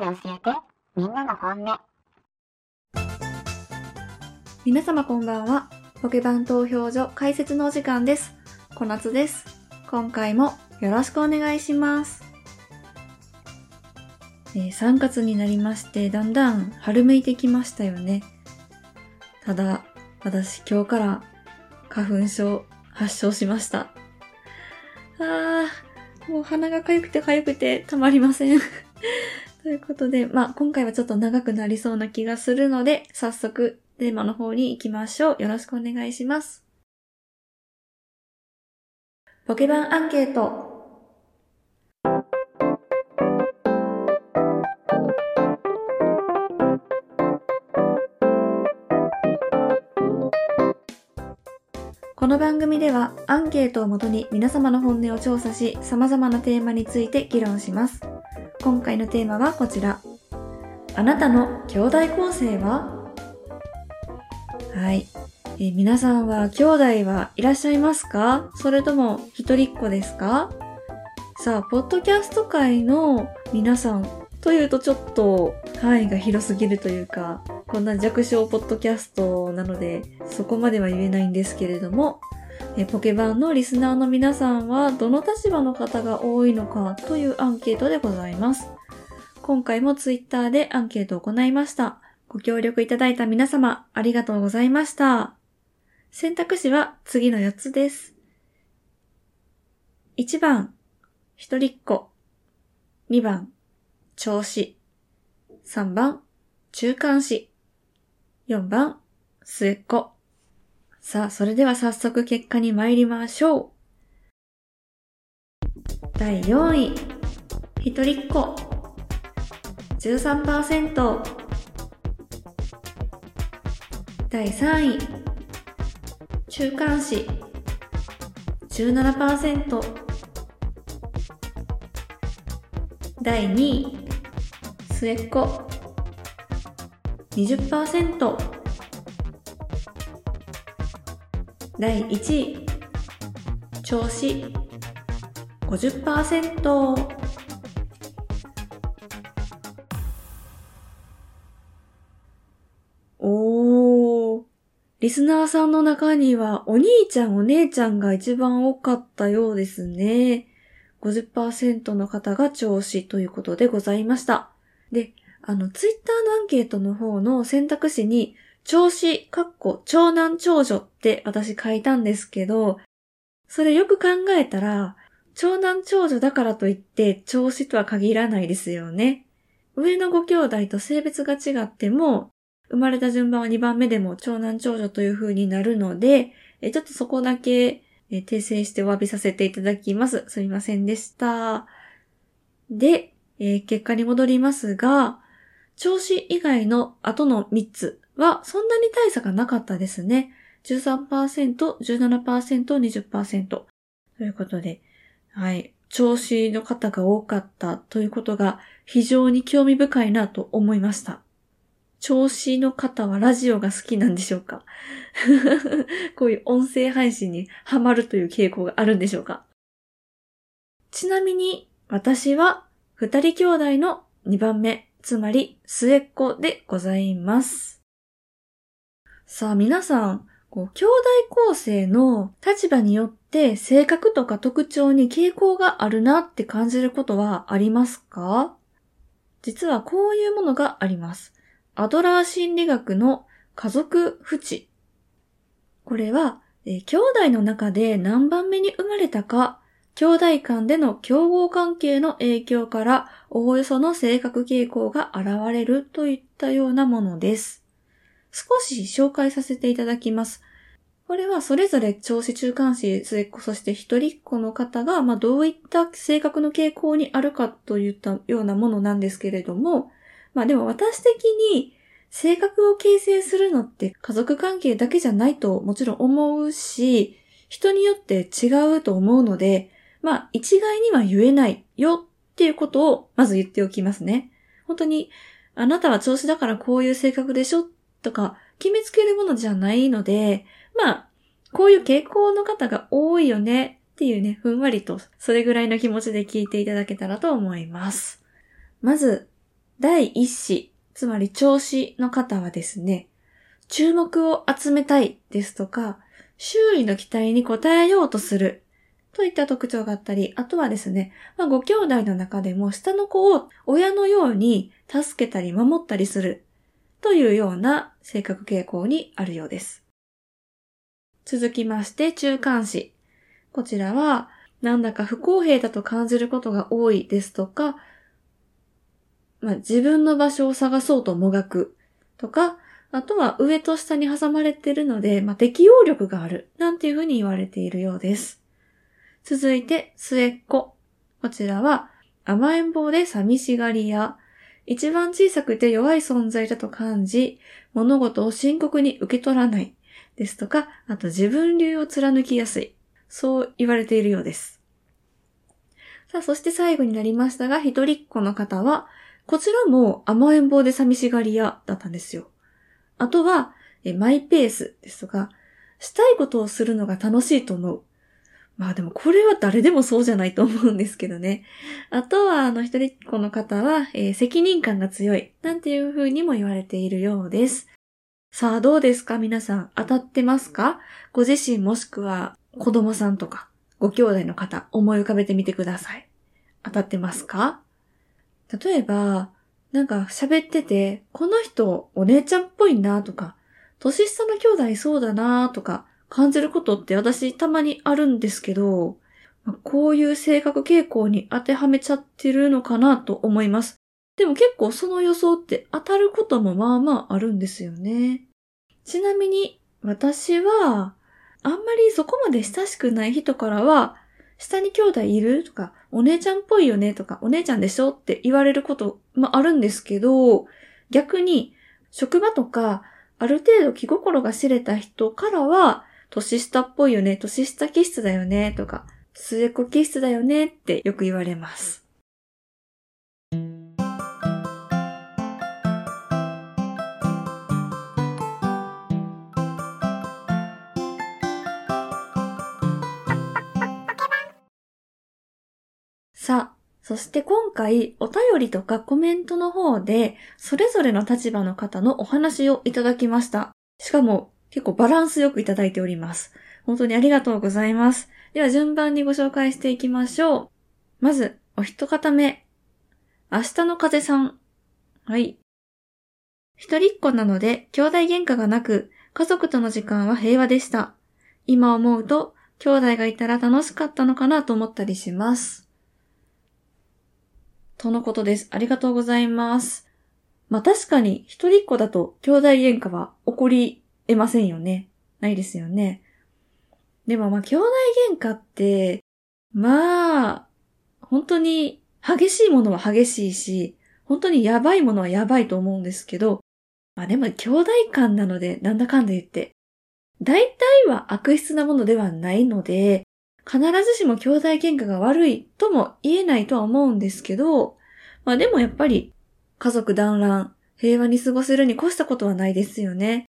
で教えてみんなの本音皆様こんばんは。ポケバン投票所解説のお時間です。小夏です。今回もよろしくお願いします。えー3月になりまして、だんだん春めいてきましたよね。ただ、私今日から花粉症発症しました。あー、もう鼻が痒くて痒くてたまりません。ということで、まあ今回はちょっと長くなりそうな気がするので、早速テーマの方に行きましょう。よろしくお願いします。ポケバンアンケート。この番組ではアンケートをもとに皆様の本音を調査し、様々なテーマについて議論します。今回のテーマはこちら。あなたの兄弟構成は？はい。え皆さんは兄弟はいらっしゃいますか？それとも一人っ子ですか？さあ、ポッドキャスト界の皆さんというとちょっと範囲が広すぎるというか、こんな弱小ポッドキャストなので、そこまでは言えないんですけれども、えポケバンのリスナーの皆さんはどの立場の方が多いのかというアンケートでございます。今回もツイッターでアンケートを行いました。ご協力いただいた皆様、ありがとうございました。選択肢は次の4つです。1番、一人っ子。2番、調子。3番、中間子。4番、末っ子。さあ、それでは早速結果に参りましょう。第4位、一人っ子。13%第3位中間子17%第2位末っ子20%第1位調子50%おー。リスナーさんの中には、お兄ちゃんお姉ちゃんが一番多かったようですね。50%の方が調子ということでございました。で、あの、ツイッターのアンケートの方の選択肢に、調子、かっこ、長男長女って私書いたんですけど、それよく考えたら、長男長女だからといって、調子とは限らないですよね。上のご兄弟と性別が違っても、生まれた順番は2番目でも長男長女という風になるので、ちょっとそこだけ訂正してお詫びさせていただきます。すみませんでした。で、えー結果に戻りますが、調子以外の後の3つはそんなに大差がなかったですね。13%、17%、20%。ということで、はい。調子の方が多かったということが非常に興味深いなと思いました。調子の方はラジオが好きなんでしょうか？こういう音声配信にハマるという傾向があるんでしょうか？ちなみに私は二人兄弟の2番目、つまり末っ子でございます。さあ皆さん、こう兄弟構成の立場によって性格とか特徴に傾向があるなって感じることはありますか？実はこういうものがあります。アドラー心理学の家族不知。これは、え兄弟の中で何番目に生まれたか、兄弟間での競合関係の影響から、おおよその性格傾向が現れるといったようなものです。少し紹介させていただきます。これはそれぞれ調子中間子、末っ子、そして一人っ子の方が、まあ、どういった性格の傾向にあるかといったようなものなんですけれども、まあでも私的に性格を形成するのって家族関係だけじゃないともちろん思うし、人によって違うと思うので、まあ一概には言えないよっていうことをまず言っておきますね。本当にあなたは調子だからこういう性格でしょとか決めつけるものじゃないので、まあこういう傾向の方が多いよねっていうね、ふんわりとそれぐらいの気持ちで聞いていただけたらと思います。まず、第一子、つまり調子の方はですね、注目を集めたいですとか、周囲の期待に応えようとするといった特徴があったり、あとはですね、まあ、ご兄弟の中でも下の子を親のように助けたり守ったりするというような性格傾向にあるようです。続きまして、中間子。こちらは、なんだか不公平だと感じることが多いですとか、まあ、自分の場所を探そうともがくとか、あとは上と下に挟まれているので、まあ、適応力があるなんていうふうに言われているようです。続いて、末っ子。こちらは、甘えん坊で寂しがり屋。一番小さくて弱い存在だと感じ、物事を深刻に受け取らないですとか、あと自分流を貫きやすい。そう言われているようです。さあ、そして最後になりましたが、一人っ子の方は、こちらも甘えん坊で寂しがり屋だったんですよ。あとは、マイペースですとか、したいことをするのが楽しいと思う。まあでもこれは誰でもそうじゃないと思うんですけどね。あとは、あの、一人っ子の方は、えー、責任感が強い、なんていう風にも言われているようです。さあ、どうですか？皆さん、当たってますか？ご自身もしくは、子供さんとか、ご兄弟の方、思い浮かべてみてください。当たってますか？例えば、なんか喋ってて、この人お姉ちゃんっぽいなとか、年下の兄弟そうだなとか、感じることって私たまにあるんですけど、こういう性格傾向に当てはめちゃってるのかなと思います。でも結構その予想って当たることもまあまああるんですよね。ちなみに私は、あんまりそこまで親しくない人からは、下に兄弟いるとか、お姉ちゃんっぽいよねとか、お姉ちゃんでしょって言われること、まああるんですけど、逆に、職場とか、ある程度気心が知れた人からは、年下っぽいよね、年下気質だよね、とか、末っ子気質だよねってよく言われます。さあ、そして今回お便りとかコメントの方でそれぞれの立場の方のお話をいただきました。しかも結構バランスよくいただいております。本当にありがとうございます。では順番にご紹介していきましょう。まず、お一方目。明日の風さん。はい。一人っ子なので、兄弟喧嘩がなく、家族との時間は平和でした。今思うと、兄弟がいたら楽しかったのかなと思ったりします。とのことです。ありがとうございます。まあ確かに一人っ子だと兄弟喧嘩は起こり得ませんよね。ないですよね。でもまあ兄弟喧嘩って、まあ、本当に激しいものは激しいし、本当にやばいものはやばいと思うんですけど、まあでも兄弟間なのでなんだかんだ言って、大体は悪質なものではないので、必ずしも兄弟喧嘩が悪いとも言えないとは思うんですけど、まあでもやっぱり家族団らん、平和に過ごせるに越したことはないですよね。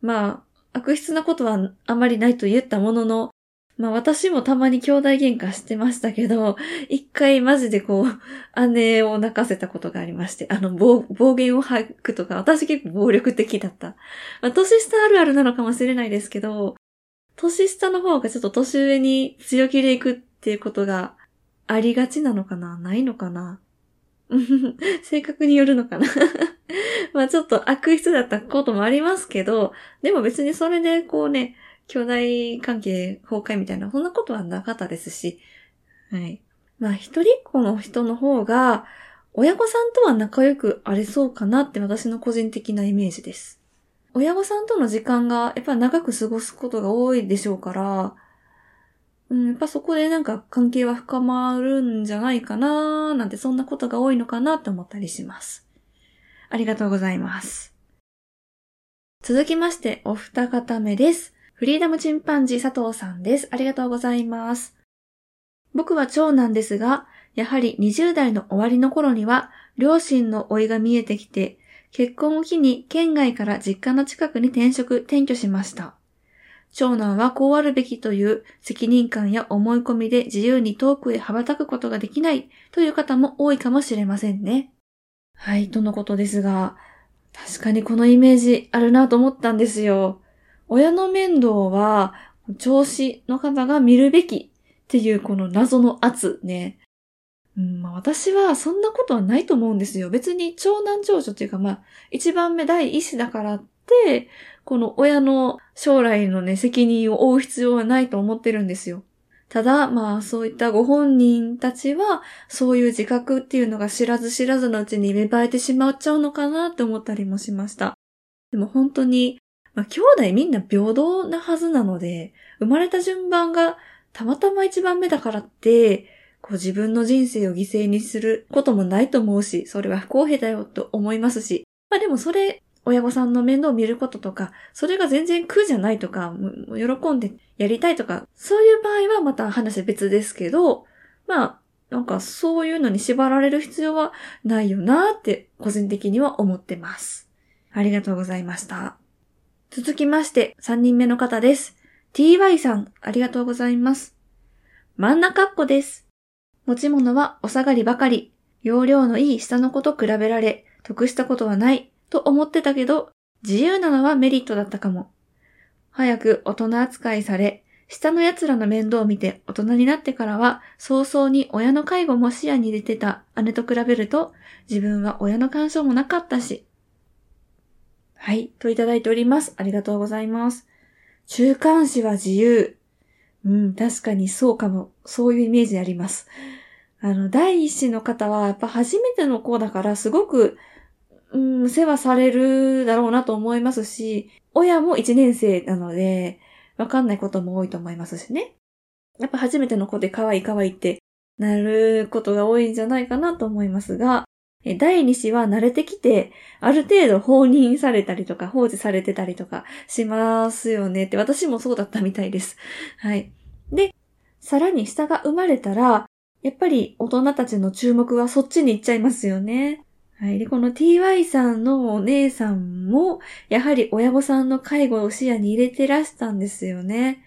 まあ、悪質なことはあまりないと言ったものの、まあ私もたまに兄弟喧嘩してましたけど、一回マジでこう、姉を泣かせたことがありまして、あの暴、暴言を吐くとか、私結構暴力的だった。まあ年下あるあるなのかもしれないですけど、年下の方がちょっと年上に強気でいくっていうことがありがちなのかな？ないのかな？性格によるのかな まあちょっと悪質だったこともありますけど、でも別にそれでこうね、兄弟関係崩壊みたいな、そんなことはなかったですし、はい。まあ一人っ子の人の方が、親御さんとは仲良くありそうかなって私の個人的なイメージです。親御さんとの時間がやっぱ長く過ごすことが多いでしょうから、うん、やっぱそこでなんか関係は深まるんじゃないかななんてそんなことが多いのかなって思ったりします。ありがとうございます。続きまして、お二方目です。フリーダムチンパンジー佐藤さんです。ありがとうございます。僕は長男ですが、やはり20代の終わりの頃には、両親の老いが見えてきて、結婚を機に県外から実家の近くに転職、転居しました。長男はこうあるべきという責任感や思い込みで自由に遠くへ羽ばたくことができないという方も多いかもしれませんね。はい、とのことですが、確かにこのイメージあるなと思ったんですよ。親の面倒は、調子の方が見るべきっていうこの謎の圧ね。うん、私はそんなことはないと思うんですよ。別に長男長女っていうかまあ、一番目第一子だからっ、この親の将来のね、責任を負う必要はないと思ってるんですよ。ただ、まあ、そういったご本人たちは、そういう自覚っていうのが知らず知らずのうちに芽生えてしまっちゃうのかなって思ったりもしました。でも本当に、まあ、兄弟みんな平等なはずなので、生まれた順番がたまたま一番目だからって、こう自分の人生を犠牲にすることもないと思うし、それは不公平だよと思いますし、まあでもそれ親御さんの面倒を見ることとか、それが全然苦じゃないとか、喜んでやりたいとか、そういう場合はまた話別ですけど、まあ、なんかそういうのに縛られる必要はないよなって個人的には思ってます。ありがとうございました。続きまして、3人目の方です。ty さん、ありがとうございます。真ん中っ子です。持ち物はお下がりばかり。容量のいい下の子と比べられ、得したことはないと思ってたけど、自由なのはメリットだったかも。早く大人扱いされ、下の奴らの面倒を見て大人になってからは、早々に親の介護も視野に入れてた姉と比べると、自分は親の干渉もなかったし。はい、といただいております。ありがとうございます。中間子は自由。うん、確かにそうかも。そういうイメージあります。あの、第一子の方は、やっぱ初めての子だから、すごくうん、世話されるだろうなと思いますし、親も一年生なので、わかんないことも多いと思いますしね。やっぱ初めての子で可愛い可愛いってなることが多いんじゃないかなと思いますが、第二子は慣れてきて、ある程度放任されたりとか放置されてたりとかしますよねって、私もそうだったみたいです。はい。で、さらに下が生まれたら、やっぱり大人たちの注目はそっちに行っちゃいますよね。はい。で、この TY さんのお姉さんも、やはり親御さんの介護を視野に入れてらしたんですよね。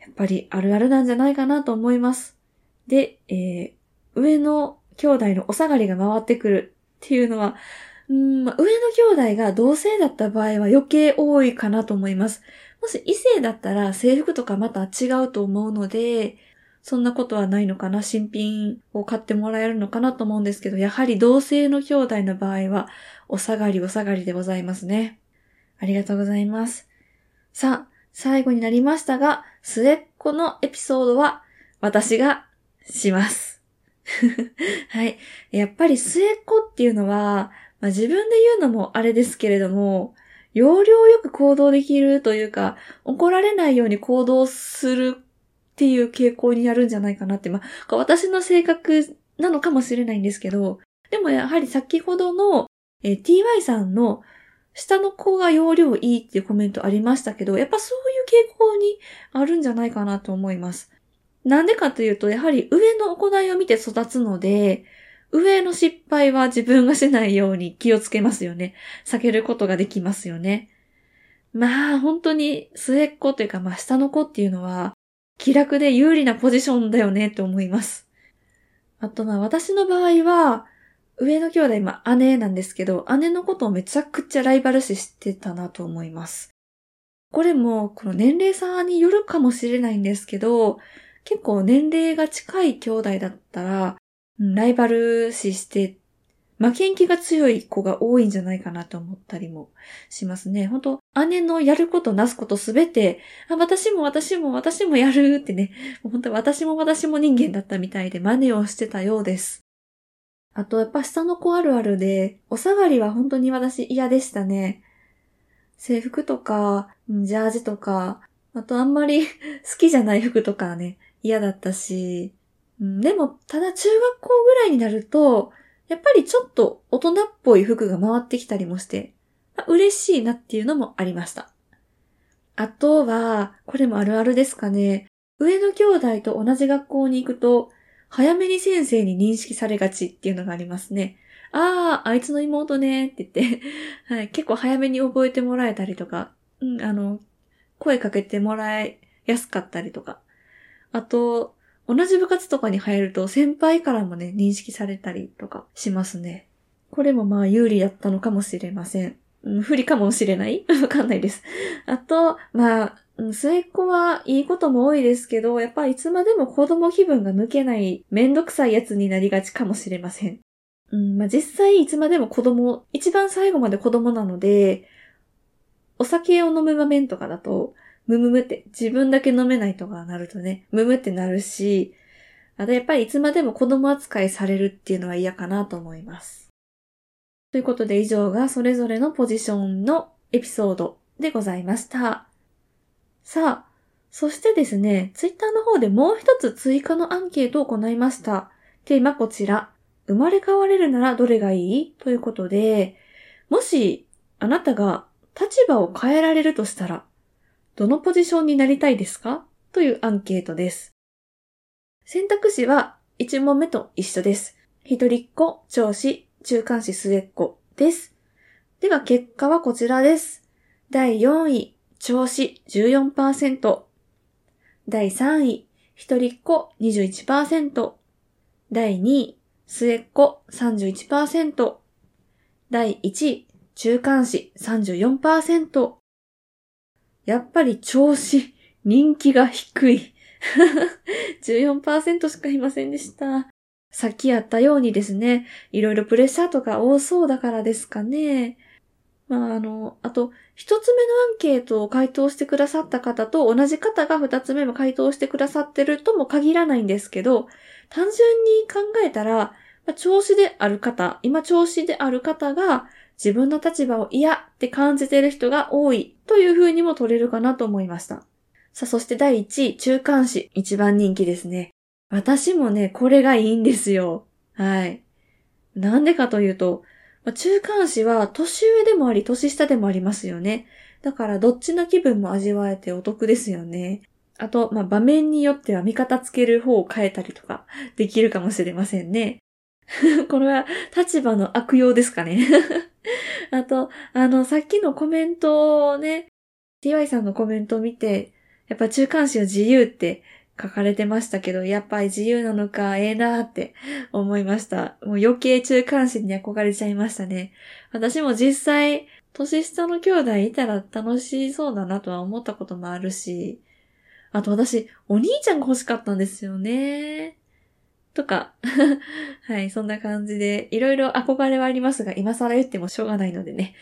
やっぱりあるあるなんじゃないかなと思います。で、えー、上の兄弟のお下がりが回ってくるっていうのは、うん、上の兄弟が同性だった場合は余計多いかなと思います。もし異性だったら制服とかまた違うと思うので、そんなことはないのかな？新品を買ってもらえるのかなと思うんですけど、やはり同性の兄弟の場合は、お下がりお下がりでございますね。ありがとうございます。さあ、最後になりましたが、末っ子のエピソードは、私がします。はい。やっぱり末っ子っていうのは、まあ、自分で言うのもあれですけれども、要領よく行動できるというか、怒られないように行動するっていう傾向にあるんじゃないかなって、まあ、私の性格なのかもしれないんですけど、でもやはり先ほどの、えー、ty さんの下の子が容量いいっていうコメントありましたけど、やっぱそういう傾向にあるんじゃないかなと思います。なんでかというと、やはり上の行いを見て育つので、上の失敗は自分がしないように気をつけますよね。避けることができますよね。まあ、本当に末っ子というか、まあ下の子っていうのは、気楽で有利なポジションだよねって思います。あとまあ私の場合は、上の兄弟、まあ姉なんですけど、姉のことをめちゃくちゃライバル視してたなと思います。これも、この年齢差によるかもしれないんですけど、結構年齢が近い兄弟だったら、ライバル視して負けん気が強い子が多いんじゃないかなと思ったりもしますね。本当姉のやることなすことすべて、あ、私も私も私も やるってね、本当私も私も人間だったみたいで真似をしてたようです。あと、やっぱ下の子あるあるで、お下がりは本当に私嫌でしたね。制服とか、ジャージとか、あとあんまり 好きじゃない服とかね、嫌だったし、でも、ただ中学校ぐらいになると、やっぱりちょっと大人っぽい服が回ってきたりもして、まあ、嬉しいなっていうのもありました。あとは、これもあるあるですかね。上の兄弟と同じ学校に行くと、早めに先生に認識されがちっていうのがありますね。ああ、あいつの妹ねって言って はい、結構早めに覚えてもらえたりとか、うん、あの、声かけてもらいやすかったりとか。あと、同じ部活とかに入ると先輩からもね、認識されたりとかしますね。これもまあ有利だったのかもしれません。うん、不利かもしれない？わかんないです。あと、まあ、末っ子はいいことも多いですけど、やっぱいつまでも子供気分が抜けないめんどくさいやつになりがちかもしれません。うん、まあ、実際いつまでも子供、一番最後まで子供なので、お酒を飲む場面とかだと、ムムムって自分だけ飲めないとかなるとね、ムムってなるし、あとやっぱりいつまでも子供扱いされるっていうのは嫌かなと思います。ということで以上がそれぞれのポジションのエピソードでございました。さあ、そしてですね、ツイッターの方でもう一つ追加のアンケートを行いました。テーマこちら。生まれ変われるならどれがいい？ということで、もしあなたが立場を変えられるとしたら、どのポジションになりたいですか？というアンケートです。選択肢は1問目と一緒です。一人っ子、長子、中間子、末っ子です。では結果はこちらです。第4位、長子14%。第3位、一人っ子21%。第2位、末っ子31%。第1位、中間子34%。やっぱり調子、人気が低い。14%しかいませんでした。さっきやったようにですね、いろいろプレッシャーとか多そうだからですかね。まあ、あの、あと、一つ目のアンケートを回答してくださった方と同じ方が二つ目も回答してくださってるとも限らないんですけど、単純に考えたら、まあ、調子である方、今調子である方が自分の立場を嫌って感じている人が多いという風にも取れるかなと思いました。さあ、そして第1位、中間子。一番人気ですね。私もね、これがいいんですよ。はい。なんでかというと、中間子は年上でもあり年下でもありますよね。だからどっちの気分も味わえてお得ですよね。あと、まあ、場面によっては味方つける方を変えたりとかできるかもしれませんね。これは立場の悪用ですかね。あと、あの、さっきのコメントをね、TY さんのコメントを見て、やっぱ中間子は自由って書かれてましたけど、やっぱり自由なのか、ええなーって 思いました。もう余計中間子に憧れちゃいましたね。私も実際、年下の兄弟いたら楽しそうだなとは思ったこともあるし、あと私、お兄ちゃんが欲しかったんですよね。とか。はい、そんな感じで、いろいろ憧れはありますが、今更言ってもしょうがないのでね。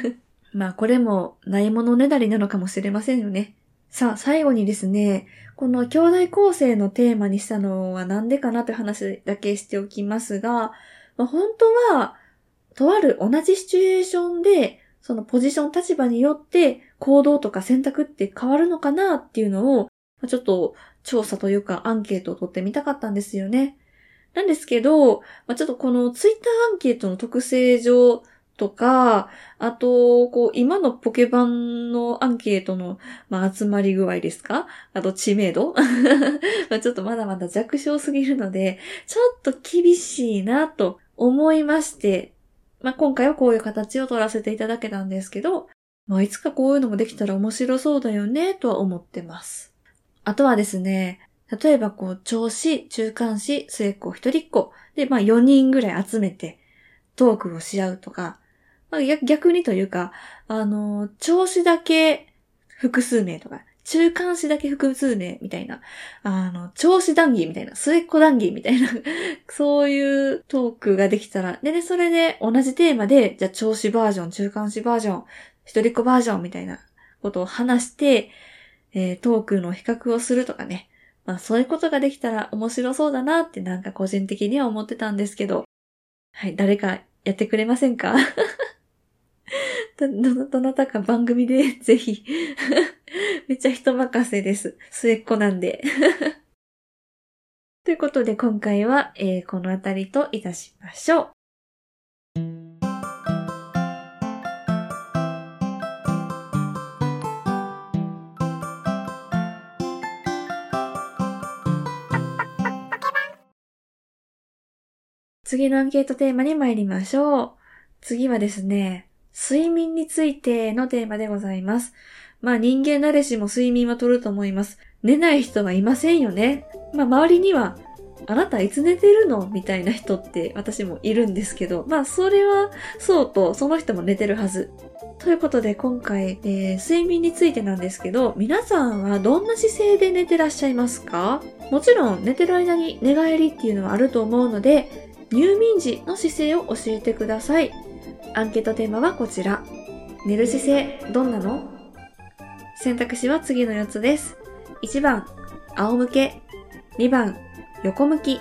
まあ、これもないものねだりなのかもしれませんよね。さあ、最後にですね、この兄弟構成のテーマにしたのはなんでかなという話だけしておきますが、まあ、本当は、とある同じシチュエーションで、そのポジション立場によって行動とか選択って変わるのかなっていうのを、ちょっと調査というかアンケートを取ってみたかったんですよね。なんですけど、まあ、ちょっとこのツイッターアンケートの特性上とか、あと、こう、今のポケバンのアンケートの、まあ、集まり具合ですか？あと、知名度？まちょっとまだまだ弱小すぎるので、ちょっと厳しいなと思いまして、まあ、今回はこういう形を取らせていただけたんですけど、まあ、いつかこういうのもできたら面白そうだよね、とは思ってます。あとはですね、例えばこう、調子、中間子、末っ子、一人っ子で、まあ4人ぐらい集めてトークをし合うとか、まあ、逆にというか、あの、調子だけ複数名とか、中間子だけ複数名みたいな、あの、調子談義みたいな、末っ子談義みたいな そういうトークができたら、でね、それで同じテーマで、じゃあ調子バージョン、中間子バージョン、一人っ子バージョンみたいなことを話して、えー、トークの比較をするとかね。まあそういうことができたら面白そうだなってなんか個人的には思ってたんですけど。はい、誰かやってくれませんか？ど、どなたか番組で ぜひ めっちゃ人任せです。末っ子なんでということで今回は、えー、この辺りといたしましょう。次のアンケートテーマに参りましょう。次はですね、睡眠についてのテーマでございます。まあ人間誰しも睡眠はとると思います。寝ない人はいませんよね。まあ周りにはあなたいつ寝てるの？みたいな人って私もいるんですけど、まあそれはそうと、その人も寝てるはず。ということで今回、えー、睡眠についてなんですけど、皆さんはどんな姿勢で寝てらっしゃいますか？もちろん寝てる間に寝返りっていうのはあると思うので、入眠時の姿勢を教えてください。アンケートテーマはこちら。寝る姿勢、どんなの？選択肢は次の4つです。1番、仰向け。2番、横向き。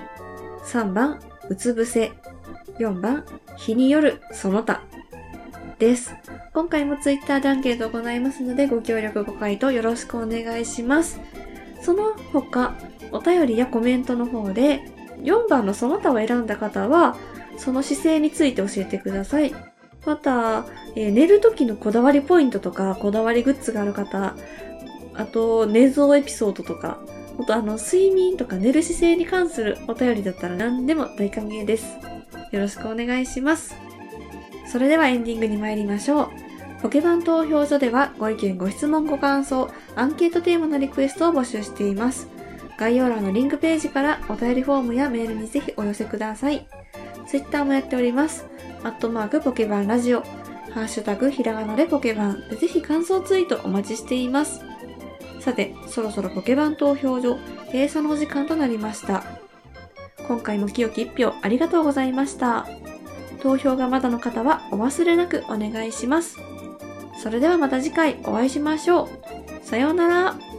3番、うつ伏せ。4番、日によるその他。です。今回も Twitter でアンケートを行いますので、ご協力ご回答よろしくお願いします。その他、お便りやコメントの方で、4番のその他を選んだ方は、その姿勢について教えてください。また、えー、寝る時のこだわりポイントとか、こだわりグッズがある方、あと、寝相エピソードとか、あとあの、睡眠とか寝る姿勢に関するお便りだったら何でも大歓迎です。よろしくお願いします。それではエンディングに参りましょう。ポケバン投票所ではご意見、ご質問、ご感想、アンケートテーマのリクエストを募集しています。概要欄のリンクページからお便りフォームやメールにぜひお寄せください。ツイッターもやっております。アットマークポケバンラジオ、ハッシュタグひらがなでポケバンでぜひ感想ツイートお待ちしています。さて、そろそろポケバン投票所閉鎖のお時間となりました。今回も清き一票ありがとうございました。投票がまだの方はお忘れなくお願いします。それではまた次回お会いしましょう。さようなら。